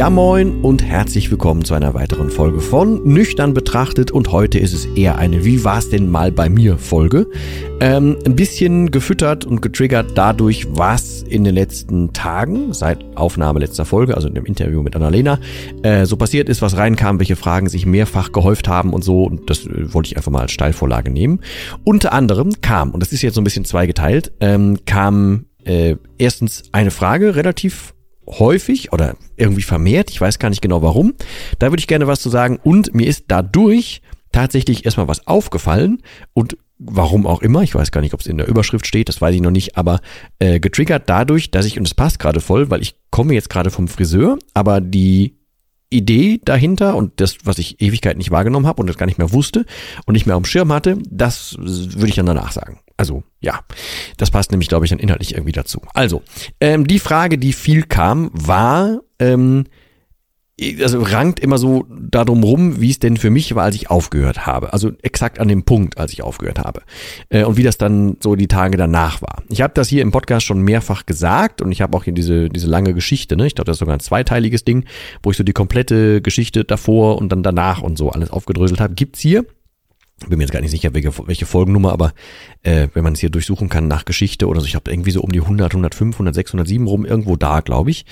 Ja moin und herzlich willkommen zu einer weiteren Folge von Nüchtern betrachtet und heute ist es eher eine Wie war's denn mal bei mir Folge. Ähm, ein bisschen gefüttert und getriggert dadurch, was in den letzten Tagen, seit Aufnahme letzter Folge, also in dem Interview mit Annalena, äh, so passiert ist, was reinkam, welche Fragen sich mehrfach gehäuft haben und so und das äh, wollte ich einfach mal als Steilvorlage nehmen. Unter anderem kam, und das ist jetzt so ein bisschen zweigeteilt, ähm, kam äh, erstens eine Frage relativ häufig oder irgendwie vermehrt. Ich weiß gar nicht genau warum. Da würde ich gerne was zu sagen. Und mir ist dadurch tatsächlich erstmal was aufgefallen und warum auch immer, ich weiß gar nicht, ob es in der Überschrift steht, das weiß ich noch nicht, aber äh, getriggert dadurch, dass ich, und es passt gerade voll, weil ich komme jetzt gerade vom Friseur, aber die Idee dahinter und das, was ich Ewigkeit nicht wahrgenommen habe und das gar nicht mehr wusste und nicht mehr dem Schirm hatte, das würde ich dann danach sagen. Also ja, das passt nämlich, glaube ich, dann inhaltlich irgendwie dazu. Also, ähm, die Frage, die viel kam, war, ähm, also rankt immer so darum rum, wie es denn für mich war, als ich aufgehört habe. Also exakt an dem Punkt, als ich aufgehört habe. Äh, und wie das dann so die Tage danach war. Ich habe das hier im Podcast schon mehrfach gesagt und ich habe auch hier diese, diese lange Geschichte, ne? Ich glaube, das ist sogar ein zweiteiliges Ding, wo ich so die komplette Geschichte davor und dann danach und so alles aufgedröselt habe. Gibt's hier bin mir jetzt gar nicht sicher, welche, welche Folgennummer, aber äh, wenn man es hier durchsuchen kann nach Geschichte oder so, ich habe irgendwie so um die 100, 105, 106, 107 rum, irgendwo da, glaube ich.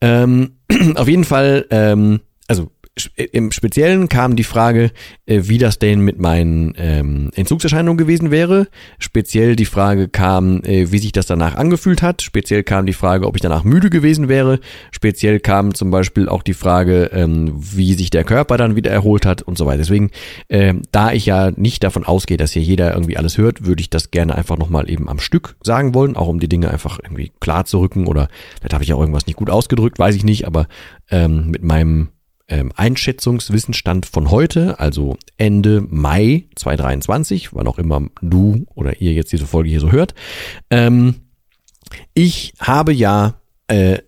Ähm, auf jeden Fall, ähm, also im Speziellen kam die Frage, äh, wie das denn mit meinen ähm, Entzugserscheinungen gewesen wäre. Speziell die Frage kam, äh, wie sich das danach angefühlt hat. Speziell kam die Frage, ob ich danach müde gewesen wäre. Speziell kam zum Beispiel auch die Frage, ähm, wie sich der Körper dann wieder erholt hat und so weiter. Deswegen, äh, da ich ja nicht davon ausgehe, dass hier jeder irgendwie alles hört, würde ich das gerne einfach nochmal eben am Stück sagen wollen, auch um die Dinge einfach irgendwie klar zu rücken oder vielleicht habe ich auch irgendwas nicht gut ausgedrückt, weiß ich nicht, aber ähm, mit meinem ähm, Einschätzungswissensstand von heute, also Ende Mai 2023, wann auch immer du oder ihr jetzt diese Folge hier so hört. Ähm, ich habe ja äh,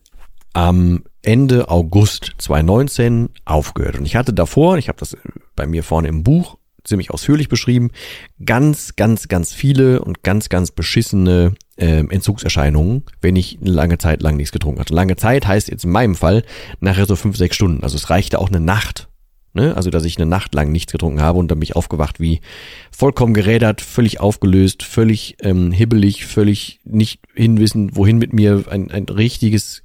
am Ende August 2019 aufgehört und ich hatte davor, ich habe das bei mir vorne im Buch ziemlich ausführlich beschrieben, ganz, ganz, ganz viele und ganz, ganz beschissene äh, Entzugserscheinungen, wenn ich eine lange Zeit lang nichts getrunken hatte. Lange Zeit heißt jetzt in meinem Fall nachher so fünf, sechs Stunden. Also es reichte auch eine Nacht. Ne? Also dass ich eine Nacht lang nichts getrunken habe und dann bin ich aufgewacht wie vollkommen gerädert, völlig aufgelöst, völlig ähm, hibbelig, völlig nicht hinwissen, wohin mit mir. Ein, ein richtiges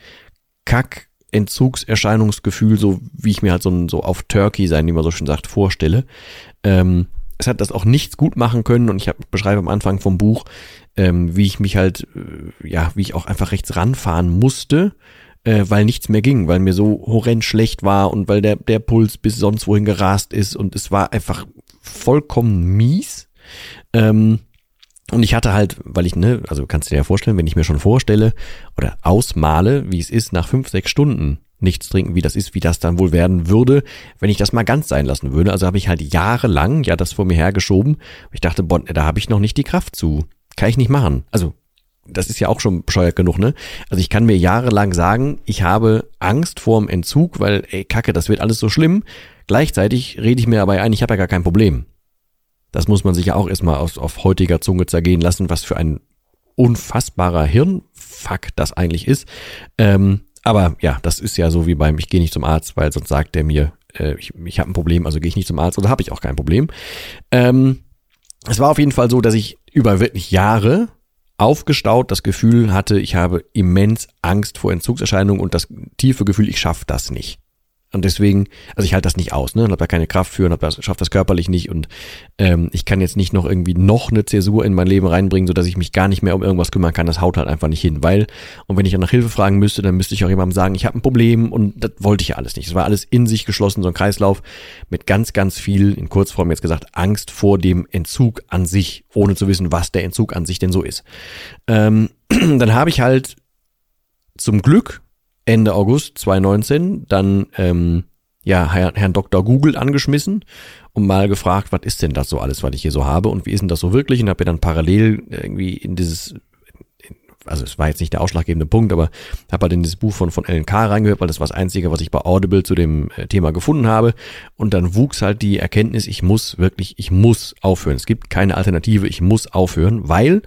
Kack. Entzugserscheinungsgefühl, so wie ich mir halt so, so auf Turkey sein, wie man so schön sagt, vorstelle. Ähm, es hat das auch nichts gut machen können und ich hab, beschreibe am Anfang vom Buch, ähm, wie ich mich halt, äh, ja, wie ich auch einfach rechts ranfahren musste, äh, weil nichts mehr ging, weil mir so horrend schlecht war und weil der, der Puls bis sonst wohin gerast ist und es war einfach vollkommen mies. Ähm, und ich hatte halt, weil ich, ne, also kannst du dir ja vorstellen, wenn ich mir schon vorstelle oder ausmale, wie es ist, nach fünf, sechs Stunden nichts trinken, wie das ist, wie das dann wohl werden würde, wenn ich das mal ganz sein lassen würde. Also habe ich halt jahrelang ja das vor mir hergeschoben. Ich dachte, boah, da habe ich noch nicht die Kraft zu. Kann ich nicht machen. Also das ist ja auch schon bescheuert genug, ne? Also ich kann mir jahrelang sagen, ich habe Angst vorm Entzug, weil, ey, Kacke, das wird alles so schlimm. Gleichzeitig rede ich mir aber ein, ich habe ja gar kein Problem. Das muss man sich ja auch erstmal auf, auf heutiger Zunge zergehen lassen, was für ein unfassbarer Hirnfuck das eigentlich ist. Ähm, aber ja, das ist ja so wie beim, ich gehe nicht zum Arzt, weil sonst sagt der mir, äh, ich, ich habe ein Problem, also gehe ich nicht zum Arzt oder habe ich auch kein Problem. Ähm, es war auf jeden Fall so, dass ich über wirklich Jahre aufgestaut das Gefühl hatte, ich habe immens Angst vor Entzugserscheinungen und das tiefe Gefühl, ich schaffe das nicht. Und deswegen, also ich halte das nicht aus, ne? Und habe da keine Kraft für und hab das, schaff das körperlich nicht und ähm, ich kann jetzt nicht noch irgendwie noch eine Zäsur in mein Leben reinbringen, sodass ich mich gar nicht mehr um irgendwas kümmern kann. Das haut halt einfach nicht hin, weil und wenn ich dann nach Hilfe fragen müsste, dann müsste ich auch jemandem sagen, ich habe ein Problem und das wollte ich ja alles nicht. Es war alles in sich geschlossen, so ein Kreislauf mit ganz, ganz viel, in Kurzform jetzt gesagt, Angst vor dem Entzug an sich, ohne zu wissen, was der Entzug an sich denn so ist. Ähm, dann habe ich halt zum Glück Ende August 2019 dann ähm, ja Herrn Dr. Google angeschmissen und mal gefragt, was ist denn das so alles, was ich hier so habe und wie ist denn das so wirklich und habe mir dann parallel irgendwie in dieses also es war jetzt nicht der ausschlaggebende Punkt, aber habe halt in dieses Buch von, von Ellen K. reingehört, weil das war das Einzige, was ich bei Audible zu dem äh, Thema gefunden habe. Und dann wuchs halt die Erkenntnis, ich muss wirklich, ich muss aufhören. Es gibt keine Alternative, ich muss aufhören, weil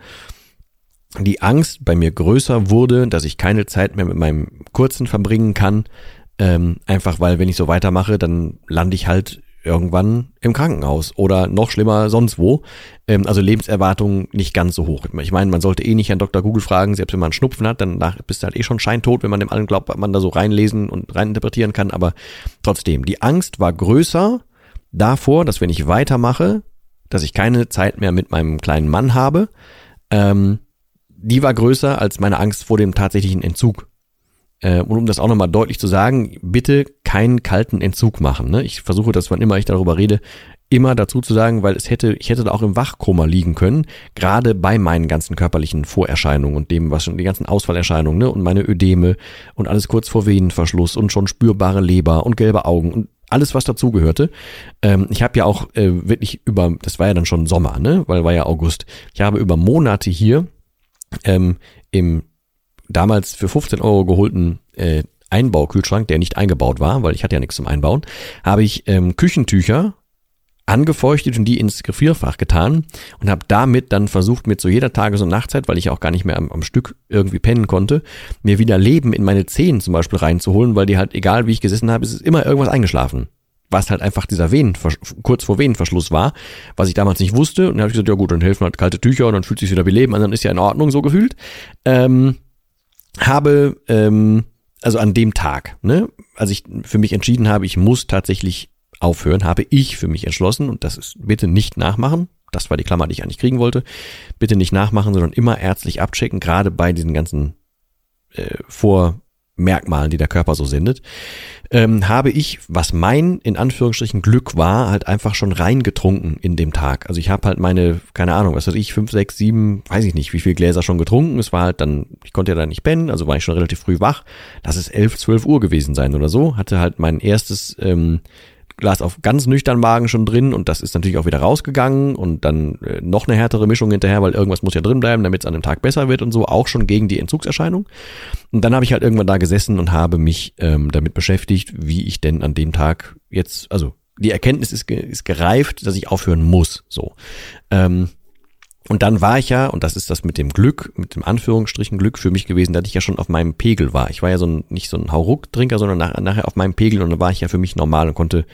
die Angst bei mir größer wurde, dass ich keine Zeit mehr mit meinem Kurzen verbringen kann. Ähm, einfach weil, wenn ich so weitermache, dann lande ich halt irgendwann im Krankenhaus oder noch schlimmer sonst wo. Ähm, also Lebenserwartung nicht ganz so hoch. Ich meine, man sollte eh nicht an Dr. Google fragen, selbst wenn man einen Schnupfen hat, dann bist du halt eh schon scheintot, wenn man dem allen glaubt, man da so reinlesen und reininterpretieren kann. Aber trotzdem, die Angst war größer davor, dass wenn ich weitermache, dass ich keine Zeit mehr mit meinem kleinen Mann habe. Ähm, die war größer als meine Angst vor dem tatsächlichen Entzug. Äh, und um das auch nochmal deutlich zu sagen, bitte keinen kalten Entzug machen. Ne? Ich versuche das, wann immer ich darüber rede, immer dazu zu sagen, weil es hätte, ich hätte da auch im Wachkoma liegen können, gerade bei meinen ganzen körperlichen Vorerscheinungen und dem, was schon die ganzen Ausfallerscheinungen, ne, und meine Ödeme und alles kurz vor Venenverschluss und schon spürbare Leber und gelbe Augen und alles, was dazugehörte. Ähm, ich habe ja auch äh, wirklich über, das war ja dann schon Sommer, ne, weil war ja August. Ich habe über Monate hier ähm, im damals für 15 Euro geholten äh, Einbaukühlschrank, der nicht eingebaut war, weil ich hatte ja nichts zum Einbauen, habe ich ähm, Küchentücher angefeuchtet und die ins Gefrierfach getan und habe damit dann versucht, mir zu jeder Tages- und Nachtzeit, weil ich auch gar nicht mehr am, am, Stück irgendwie pennen konnte, mir wieder Leben in meine Zehen zum Beispiel reinzuholen, weil die halt, egal wie ich gesessen habe, ist immer irgendwas eingeschlafen was halt einfach dieser Venen, kurz vor Venenverschluss war, was ich damals nicht wusste. Und dann habe ich gesagt, ja gut, dann helfen halt kalte Tücher und dann fühlt sich wieder wie Leben an, dann ist ja in Ordnung so gefühlt. Ähm, habe, ähm, also an dem Tag, ne, als ich für mich entschieden habe, ich muss tatsächlich aufhören, habe ich für mich entschlossen, und das ist bitte nicht nachmachen, das war die Klammer, die ich eigentlich kriegen wollte, bitte nicht nachmachen, sondern immer ärztlich abchecken, gerade bei diesen ganzen äh, vor Merkmalen, die der Körper so sendet, ähm, habe ich, was mein in Anführungsstrichen Glück war, halt einfach schon reingetrunken in dem Tag. Also ich habe halt meine, keine Ahnung, was weiß ich, fünf, sechs, sieben, weiß ich nicht, wie viel Gläser schon getrunken. Es war halt dann, ich konnte ja da nicht pennen, also war ich schon relativ früh wach. Lass es elf, zwölf Uhr gewesen sein oder so. Hatte halt mein erstes ähm, Glas auf ganz nüchtern Magen schon drin und das ist natürlich auch wieder rausgegangen und dann äh, noch eine härtere Mischung hinterher, weil irgendwas muss ja drin bleiben, damit es an dem Tag besser wird und so, auch schon gegen die Entzugserscheinung. Und dann habe ich halt irgendwann da gesessen und habe mich ähm, damit beschäftigt, wie ich denn an dem Tag jetzt, also die Erkenntnis ist, ist gereift, dass ich aufhören muss. So. Ähm, und dann war ich ja, und das ist das mit dem Glück, mit dem Anführungsstrichen Glück für mich gewesen, dass ich ja schon auf meinem Pegel war. Ich war ja so ein, nicht so ein Hauruck-Trinker, sondern nach, nachher auf meinem Pegel und dann war ich ja für mich normal und konnte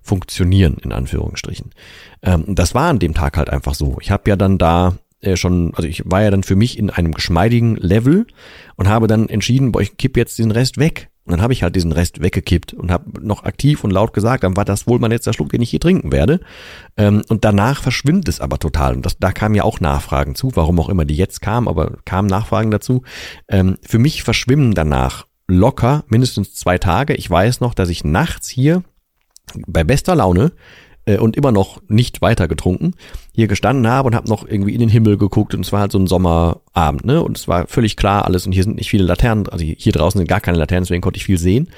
funktionieren, in Anführungsstrichen. Ähm, das war an dem Tag halt einfach so. Ich habe ja dann da äh, schon, also ich war ja dann für mich in einem geschmeidigen Level und habe dann entschieden, boah, ich kipp jetzt den Rest weg. Und dann habe ich halt diesen Rest weggekippt und habe noch aktiv und laut gesagt, dann war das wohl mein letzter Schluck, den ich hier trinken werde. Ähm, und danach verschwindet es aber total. Und das, da kamen ja auch Nachfragen zu, warum auch immer die jetzt kamen, aber kamen Nachfragen dazu. Ähm, für mich verschwimmen danach locker mindestens zwei Tage. Ich weiß noch, dass ich nachts hier bei bester Laune äh, und immer noch nicht weiter getrunken, hier gestanden habe und habe noch irgendwie in den Himmel geguckt und es war halt so ein Sommerabend, ne? Und es war völlig klar alles und hier sind nicht viele Laternen, also hier draußen sind gar keine Laternen, deswegen konnte ich viel sehen.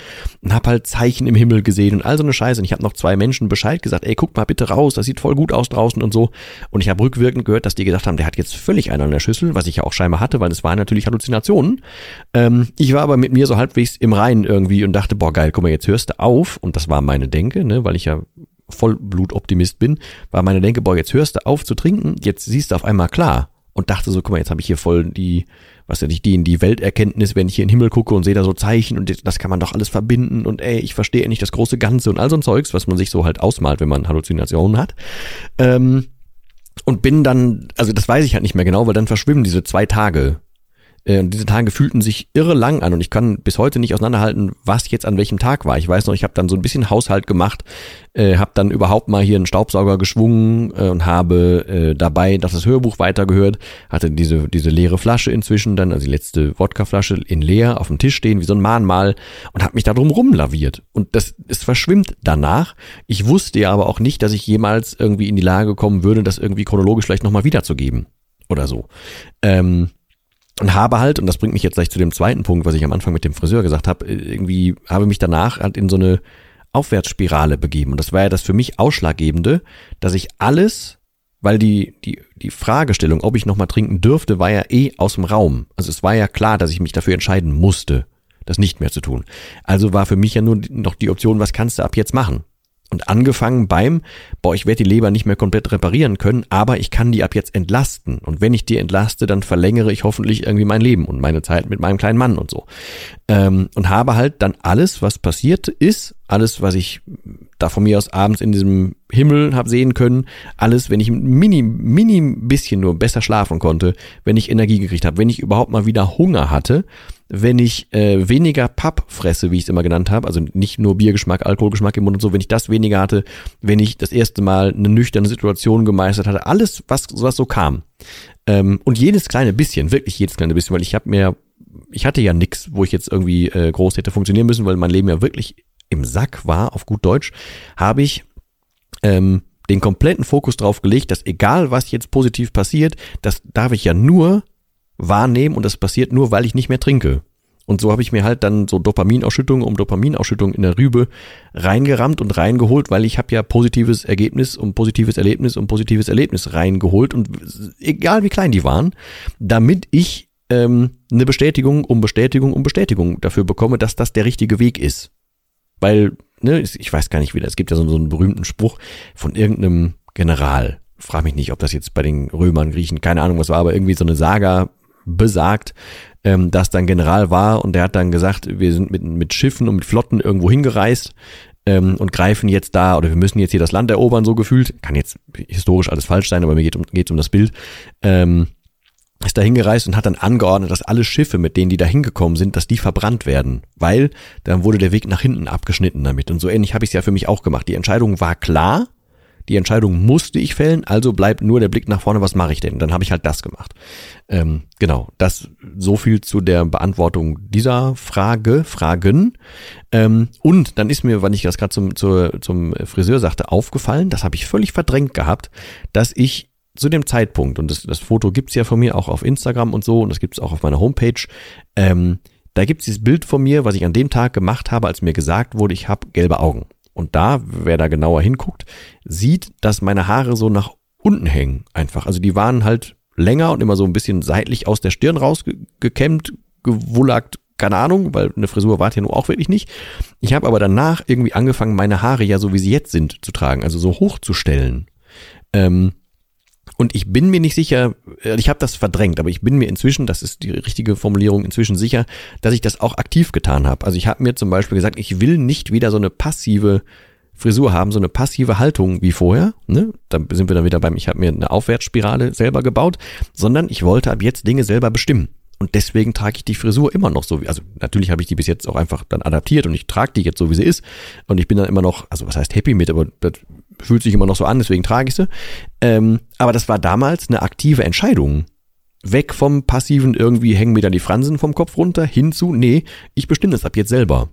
Und habe halt Zeichen im Himmel gesehen und all so eine Scheiße. Und ich habe noch zwei Menschen Bescheid gesagt, ey, guck mal bitte raus, das sieht voll gut aus draußen und so. Und ich habe rückwirkend gehört, dass die gesagt haben, der hat jetzt völlig einen an der Schüssel, was ich ja auch scheinbar hatte, weil es waren natürlich Halluzinationen. Ähm, ich war aber mit mir so halbwegs im Reinen irgendwie und dachte, boah geil, guck mal, jetzt hörst du auf. Und das war meine Denke, ne, weil ich ja Vollblutoptimist bin, war meine Denke, boah, jetzt hörst du auf zu trinken, jetzt siehst du auf einmal klar. Und dachte so, guck mal, jetzt habe ich hier voll die, was ja nicht, die in die Welterkenntnis, wenn ich hier in den Himmel gucke und sehe da so Zeichen und das kann man doch alles verbinden und ey, ich verstehe nicht das große Ganze und all so ein Zeugs, was man sich so halt ausmalt, wenn man Halluzinationen hat. Ähm, und bin dann, also das weiß ich halt nicht mehr genau, weil dann verschwimmen diese zwei Tage Äh, und diese Tage fühlten sich irre lang an und ich kann bis heute nicht auseinanderhalten, was jetzt an welchem Tag war. Ich weiß noch, ich habe dann so ein bisschen Haushalt gemacht, äh, habe dann überhaupt mal hier einen Staubsauger geschwungen äh, und habe äh, dabei das Hörbuch weitergehört, hatte diese diese leere Flasche inzwischen dann, also die letzte Wodkaflasche in leer auf dem Tisch stehen wie so ein Mahnmal und habe mich da drum rumlaviert und das es verschwimmt danach. Ich wusste ja aber auch nicht, dass ich jemals irgendwie in die Lage kommen würde, das irgendwie chronologisch vielleicht nochmal wiederzugeben oder so. Ähm, und habe halt, und das bringt mich jetzt gleich zu dem zweiten Punkt, was ich am Anfang mit dem Friseur gesagt habe, irgendwie habe mich danach halt in so eine Aufwärtsspirale begeben. Und das war ja das für mich Ausschlaggebende, dass ich alles, weil die, die, die Fragestellung, ob ich nochmal trinken dürfte, war ja eh aus dem Raum. Also es war ja klar, dass ich mich dafür entscheiden musste, das nicht mehr zu tun. Also war für mich ja nur noch die Option, was kannst du ab jetzt machen? Und angefangen beim, boah, ich werde die Leber nicht mehr komplett reparieren können, aber ich kann die ab jetzt entlasten. Und wenn ich die entlaste, dann verlängere ich hoffentlich irgendwie mein Leben und meine Zeit mit meinem kleinen Mann und so. Ähm, und habe halt dann alles, was passiert ist, alles, was ich da von mir aus abends in diesem Himmel habe sehen können, alles, wenn ich ein mini, mini bisschen nur besser schlafen konnte, wenn ich Energie gekriegt habe, wenn ich überhaupt mal wieder Hunger hatte, wenn ich äh, weniger Papp fresse, wie ich es immer genannt habe, also nicht nur Biergeschmack, Alkoholgeschmack im Mund und so, wenn ich das weniger hatte, wenn ich das erste Mal eine nüchterne Situation gemeistert hatte, alles, was, was so kam. Ähm, und jedes kleine bisschen, wirklich jedes kleine bisschen, weil ich habe mir, ich hatte ja nix, wo ich jetzt irgendwie äh, groß hätte funktionieren müssen, weil mein Leben ja wirklich im Sack war, auf gut Deutsch, habe ich ähm, den kompletten Fokus drauf gelegt, dass egal was jetzt positiv passiert, das darf ich ja nur wahrnehmen und das passiert nur, weil ich nicht mehr trinke. Und so habe ich mir halt dann so Dopaminausschüttung um Dopaminausschüttung in der Rübe reingerammt und reingeholt, weil ich habe ja positives Ergebnis und positives Erlebnis und positives Erlebnis reingeholt und egal wie klein die waren, damit ich ähm, eine Bestätigung um Bestätigung um Bestätigung dafür bekomme, dass das der richtige Weg ist. Weil, ne, ich weiß gar nicht wieder, es gibt ja so, so einen berühmten Spruch von irgendeinem General. Frag mich nicht, ob das jetzt bei den Römern, Griechen, keine Ahnung was war, aber irgendwie so eine Saga besagt, ähm, dass dann General war und der hat dann gesagt, wir sind mit, mit Schiffen und mit Flotten irgendwo hingereist ähm, und greifen jetzt da oder wir müssen jetzt hier das Land erobern, so gefühlt. Kann jetzt historisch alles falsch sein, aber mir geht um, geht's um das Bild. Ähm, ist da hingereist und hat dann angeordnet, dass alle Schiffe, mit denen die da hingekommen sind, dass die verbrannt werden, weil dann wurde der Weg nach hinten abgeschnitten damit. Und so ähnlich habe ich es ja für mich auch gemacht. Die Entscheidung war klar, die Entscheidung musste ich fällen, also bleibt nur der Blick nach vorne, was mache ich denn? Und dann habe ich halt das gemacht. Ähm, genau, das so viel zu der Beantwortung dieser Frage, Fragen. Ähm, und dann ist mir, wenn ich das gerade zum, zur, zum Friseur sagte, aufgefallen, das habe ich völlig verdrängt gehabt, dass ich zu dem Zeitpunkt, und das, das Foto gibt's ja von mir auch auf Instagram und so, und das gibt's auch auf meiner Homepage, ähm, da gibt's dieses Bild von mir, was ich an dem Tag gemacht habe, als mir gesagt wurde, ich habe gelbe Augen. Und da, wer da genauer hinguckt, sieht, dass meine Haare so nach unten hängen einfach. Also die waren halt länger und immer so ein bisschen seitlich aus der Stirn rausgekämmt, gewullackt, keine Ahnung, weil eine Frisur war ja nur auch wirklich nicht. Ich habe aber danach irgendwie angefangen, meine Haare ja so wie sie jetzt sind zu tragen, also so hochzustellen. Ähm, und ich bin mir nicht sicher, äh, ich habe das verdrängt, aber ich bin mir inzwischen, das ist die richtige Formulierung, inzwischen sicher, dass ich das auch aktiv getan habe. Also ich habe mir zum Beispiel gesagt, ich will nicht wieder so eine passive Frisur haben, so eine passive Haltung wie vorher. Ne? Da sind wir dann wieder beim, ich habe mir eine Aufwärtsspirale selber gebaut, sondern ich wollte ab jetzt Dinge selber bestimmen. Und deswegen trage ich die Frisur immer noch so wie, also natürlich habe ich die bis jetzt auch einfach dann adaptiert und ich trage die jetzt so wie sie ist. Und ich bin dann immer noch, also was heißt happy mit, aber das fühlt sich immer noch so an, deswegen trage ich sie. Ähm, aber das war damals eine aktive Entscheidung. Weg vom passiven irgendwie hängen mir da die Fransen vom Kopf runter, hinzu, nee, ich bestimme das ab jetzt selber.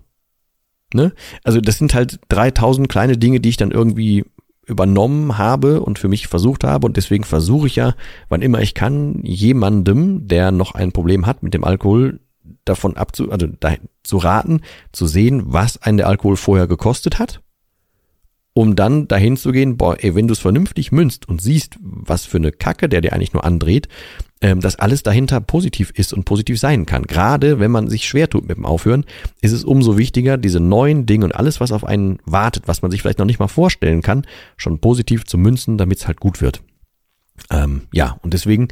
Ne? Also das sind halt 3000 kleine Dinge, die ich dann irgendwie übernommen habe und für mich versucht habe. Und deswegen versuche ich ja, wann immer ich kann, jemandem, der noch ein Problem hat mit dem Alkohol, davon abzu, also da, zu raten, zu sehen, was einen der Alkohol vorher gekostet hat um dann dahin zu gehen, boah, ey, wenn du es vernünftig münzt und siehst, was für eine Kacke der dir eigentlich nur andreht, ähm, dass alles dahinter positiv ist und positiv sein kann. Gerade wenn man sich schwer tut mit dem Aufhören, ist es umso wichtiger, diese neuen Dinge und alles, was auf einen wartet, was man sich vielleicht noch nicht mal vorstellen kann, schon positiv zu münzen, damit es halt gut wird. Ähm, ja, und deswegen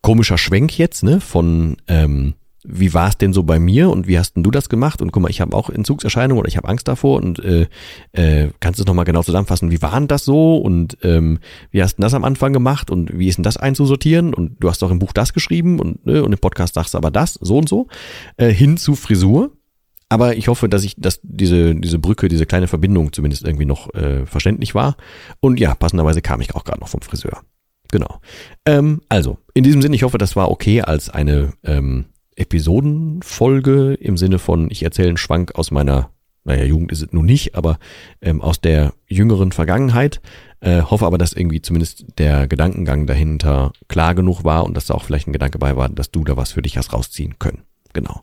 komischer Schwenk jetzt, ne, von ähm, wie war es denn so bei mir und wie hast denn du das gemacht? Und guck mal, ich habe auch Entzugserscheinungen oder ich habe Angst davor und äh, äh, kannst du es nochmal genau zusammenfassen, wie war denn das so und ähm, wie hast du das am Anfang gemacht und wie ist denn das einzusortieren? Und du hast doch im Buch das geschrieben und, äh, und im Podcast sagst du aber das, so und so, äh, hin zu Frisur. Aber ich hoffe, dass ich, dass diese, diese Brücke, diese kleine Verbindung zumindest irgendwie noch äh, verständlich war. Und ja, passenderweise kam ich auch gerade noch vom Friseur. Genau. Ähm, also, in diesem Sinne, ich hoffe, das war okay als eine ähm, Episodenfolge im Sinne von, ich erzähle einen Schwank aus meiner, naja, Jugend ist es nun nicht, aber ähm, aus der jüngeren Vergangenheit. Äh, hoffe aber, dass irgendwie zumindest der Gedankengang dahinter klar genug war und dass da auch vielleicht ein Gedanke bei war, dass du da was für dich hast rausziehen können. Genau.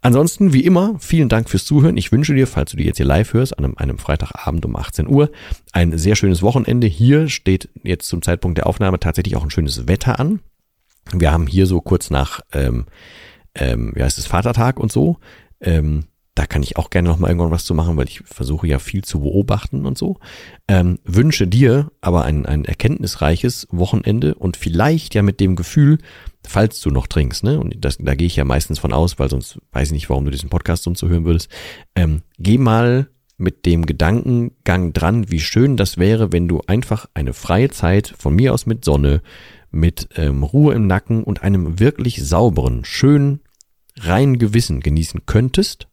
Ansonsten, wie immer, vielen Dank fürs Zuhören. Ich wünsche dir, falls du die jetzt hier live hörst, an einem, einem Freitagabend um 18 Uhr, ein sehr schönes Wochenende. Hier steht jetzt zum Zeitpunkt der Aufnahme tatsächlich auch ein schönes Wetter an. Wir haben hier so kurz nach ähm, ähm, wie heißt es, Vatertag und so. Ähm, da kann ich auch gerne noch mal irgendwann was zu machen, weil ich versuche ja viel zu beobachten und so. Ähm, wünsche dir aber ein, ein erkenntnisreiches Wochenende und vielleicht ja mit dem Gefühl, falls du noch trinkst, ne? Und das, da gehe ich ja meistens von aus, weil sonst weiß ich nicht, warum du diesen Podcast sonst so hören würdest. Ähm, geh mal mit dem Gedankengang dran, wie schön das wäre, wenn du einfach eine freie Zeit von mir aus mit Sonne, mit ähm, Ruhe im Nacken und einem wirklich sauberen, schönen, rein Gewissen genießen könntest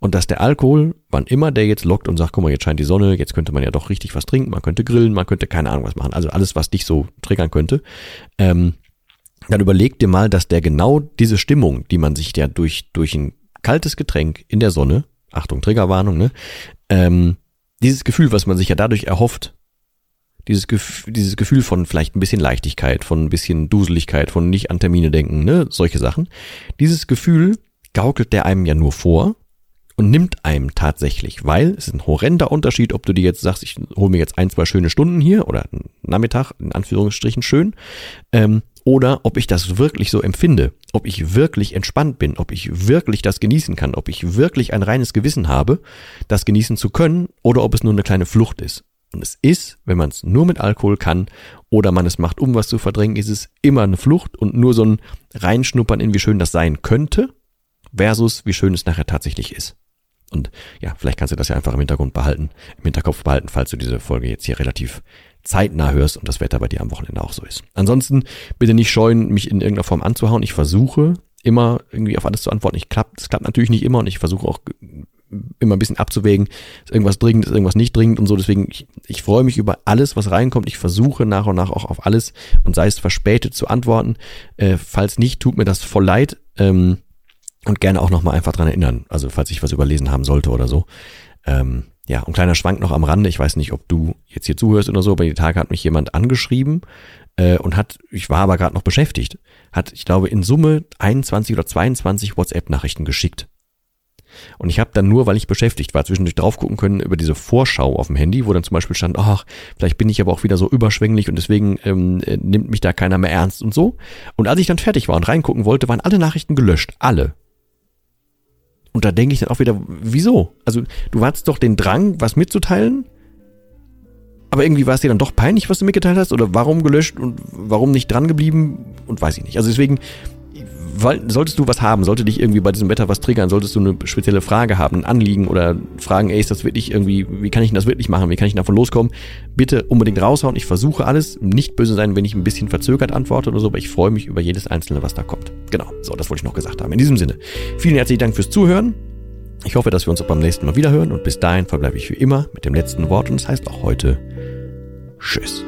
und dass der Alkohol, wann immer der jetzt lockt und sagt, guck mal, jetzt scheint die Sonne, jetzt könnte man ja doch richtig was trinken, man könnte grillen, man könnte keine Ahnung was machen, also alles, was dich so triggern könnte, ähm, dann überleg dir mal, dass der genau diese Stimmung, die man sich ja durch, durch ein kaltes Getränk in der Sonne, Achtung, Triggerwarnung, ne, ähm, dieses Gefühl, was man sich ja dadurch erhofft, dieses, Gef dieses Gefühl von vielleicht ein bisschen Leichtigkeit, von ein bisschen Duseligkeit, von nicht an Termine denken, ne, solche Sachen. Dieses Gefühl gaukelt der einem ja nur vor und nimmt einem tatsächlich, weil es ist ein horrender Unterschied, ob du dir jetzt sagst, ich hole mir jetzt ein, zwei schöne Stunden hier oder einen Nachmittag, in Anführungsstrichen schön, ähm, oder ob ich das wirklich so empfinde, ob ich wirklich entspannt bin, ob ich wirklich das genießen kann, ob ich wirklich ein reines Gewissen habe, das genießen zu können, oder ob es nur eine kleine Flucht ist. Und es ist, wenn man es nur mit Alkohol kann oder man es macht, um was zu verdrängen, ist es immer eine Flucht und nur so ein Reinschnuppern in, wie schön das sein könnte, versus wie schön es nachher tatsächlich ist. Und ja, vielleicht kannst du das ja einfach im Hintergrund behalten, im Hinterkopf behalten, falls du diese Folge jetzt hier relativ zeitnah hörst und das Wetter bei dir am Wochenende auch so ist. Ansonsten bitte nicht scheuen, mich in irgendeiner Form anzuhauen. Ich versuche immer irgendwie auf alles zu antworten. Ich klappt, es klappt natürlich nicht immer und ich versuche auch immer ein bisschen abzuwägen, ist irgendwas dringend, ist irgendwas nicht dringend und so. Deswegen, ich, ich freue mich über alles, was reinkommt. Ich versuche nach und nach auch auf alles und sei es verspätet zu antworten. Äh, falls nicht, tut mir das voll leid. Ähm, und gerne auch nochmal einfach dran erinnern. Also falls ich was überlesen haben sollte oder so. Ähm, ja, ein kleiner Schwank noch am Rande. Ich weiß nicht, ob du jetzt hier zuhörst oder so, aber die Tage hat mich jemand angeschrieben äh, und hat, ich war aber gerade noch beschäftigt, hat, ich glaube, in Summe 21 oder 22 WhatsApp-Nachrichten geschickt. Und ich habe dann nur, weil ich beschäftigt war, zwischendurch drauf gucken können über diese Vorschau auf dem Handy, wo dann zum Beispiel stand, ach, vielleicht bin ich aber auch wieder so überschwänglich und deswegen ähm, äh, nimmt mich da keiner mehr ernst und so. Und als ich dann fertig war und reingucken wollte, waren alle Nachrichten gelöscht. Alle. Und da denke ich dann auch wieder, wieso? Also du hattest doch den Drang, was mitzuteilen, aber irgendwie war es dir dann doch peinlich, was du mitgeteilt hast? Oder warum gelöscht und warum nicht dran geblieben? Und weiß ich nicht. Also deswegen, solltest du was haben, sollte dich irgendwie bei diesem Wetter was triggern, solltest du eine spezielle Frage haben, ein Anliegen oder fragen, ey, ist das wirklich irgendwie, wie kann ich das wirklich machen, wie kann ich davon loskommen, bitte unbedingt raushauen. Ich versuche alles, nicht böse sein, wenn ich ein bisschen verzögert antworte oder so, aber ich freue mich über jedes einzelne, was da kommt. Genau, so, das wollte ich noch gesagt haben. In diesem Sinne, vielen herzlichen Dank fürs Zuhören. Ich hoffe, dass wir uns auch beim nächsten Mal wiederhören und bis dahin verbleibe ich wie immer mit dem letzten Wort und es das heißt auch heute Tschüss.